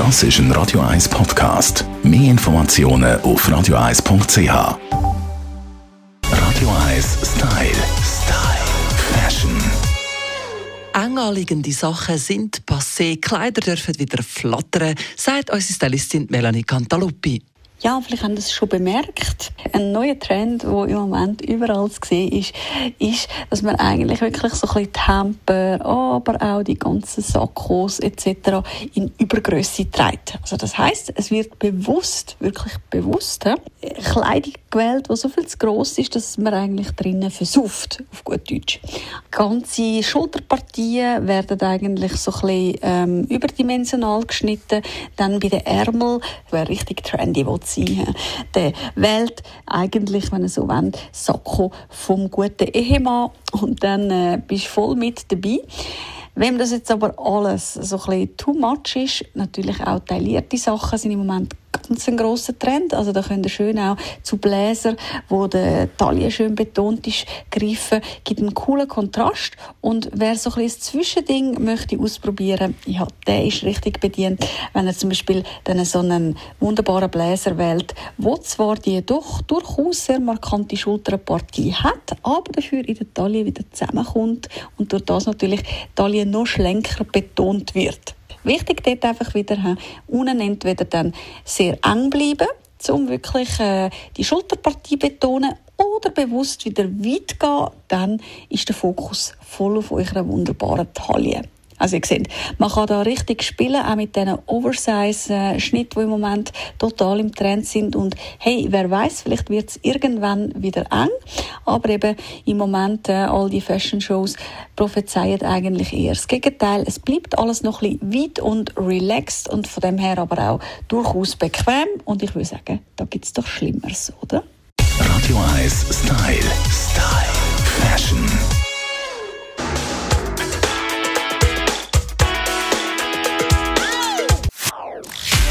Das ist ein Radio 1 Podcast. Mehr Informationen auf radio1.ch. Radio 1 Style. Style. Fashion. Eng anliegende Sachen sind passé, Kleider dürfen wieder flattern, sagt unsere Stylistin Melanie Cantaluppi. Ja, vielleicht haben Sie es schon bemerkt. Ein neuer Trend, der im Moment überall zu sehen ist, ist, dass man eigentlich wirklich so ein bisschen die Hemper, aber auch die ganzen Sakkos etc. in Übergröße trägt. Also das heißt, es wird bewusst, wirklich bewusst? Kleidung gewählt, die so viel zu gross ist, dass man eigentlich drinnen versauft, auf gut Deutsch. Ganze Schulterpartien werden eigentlich so ein bisschen ähm, überdimensional geschnitten. Dann bei den Ärmeln, wer richtig trendy will sein. Der wählt eigentlich, wenn er so will, Sakko vom guten Ehemann und dann äh, bist du voll mit dabei. Wem das jetzt aber alles so ein bisschen too much ist, natürlich auch taillierte Sachen sind im Moment ganz ein grosser Trend. Also da könnt ihr schön auch zu Bläser, wo der Taille schön betont ist, greifen. Gibt einen coolen Kontrast. Und wer so ein bisschen Zwischending möchte ausprobieren, ja, der ist richtig bedient, wenn er zum Beispiel dann so einen wunderbaren Bläser wählt, wo zwar die doch durchaus sehr markante Schulterpartie hat, aber dafür in der Taille wieder zusammenkommt und durch das natürlich die Taille noch schlenker betont wird. Wichtig dort einfach wieder, unten entweder dann sehr eng bleiben, um wirklich äh, die Schulterpartie betonen oder bewusst wieder weit gehen, dann ist der Fokus voll auf eurer wunderbaren Taille. Also ihr seht, man kann da richtig spielen, auch mit diesen Oversize-Schnitten, die im Moment total im Trend sind. Und hey, wer weiß, vielleicht wird es irgendwann wieder eng. Aber eben im Moment äh, all die Fashion-Shows prophezeien eigentlich eher das Gegenteil. Es bleibt alles noch ein bisschen weit und relaxed und von dem her aber auch durchaus bequem. Und ich würde sagen, da gibt es doch Schlimmeres, oder? Radio 1 Style. Style. Fashion.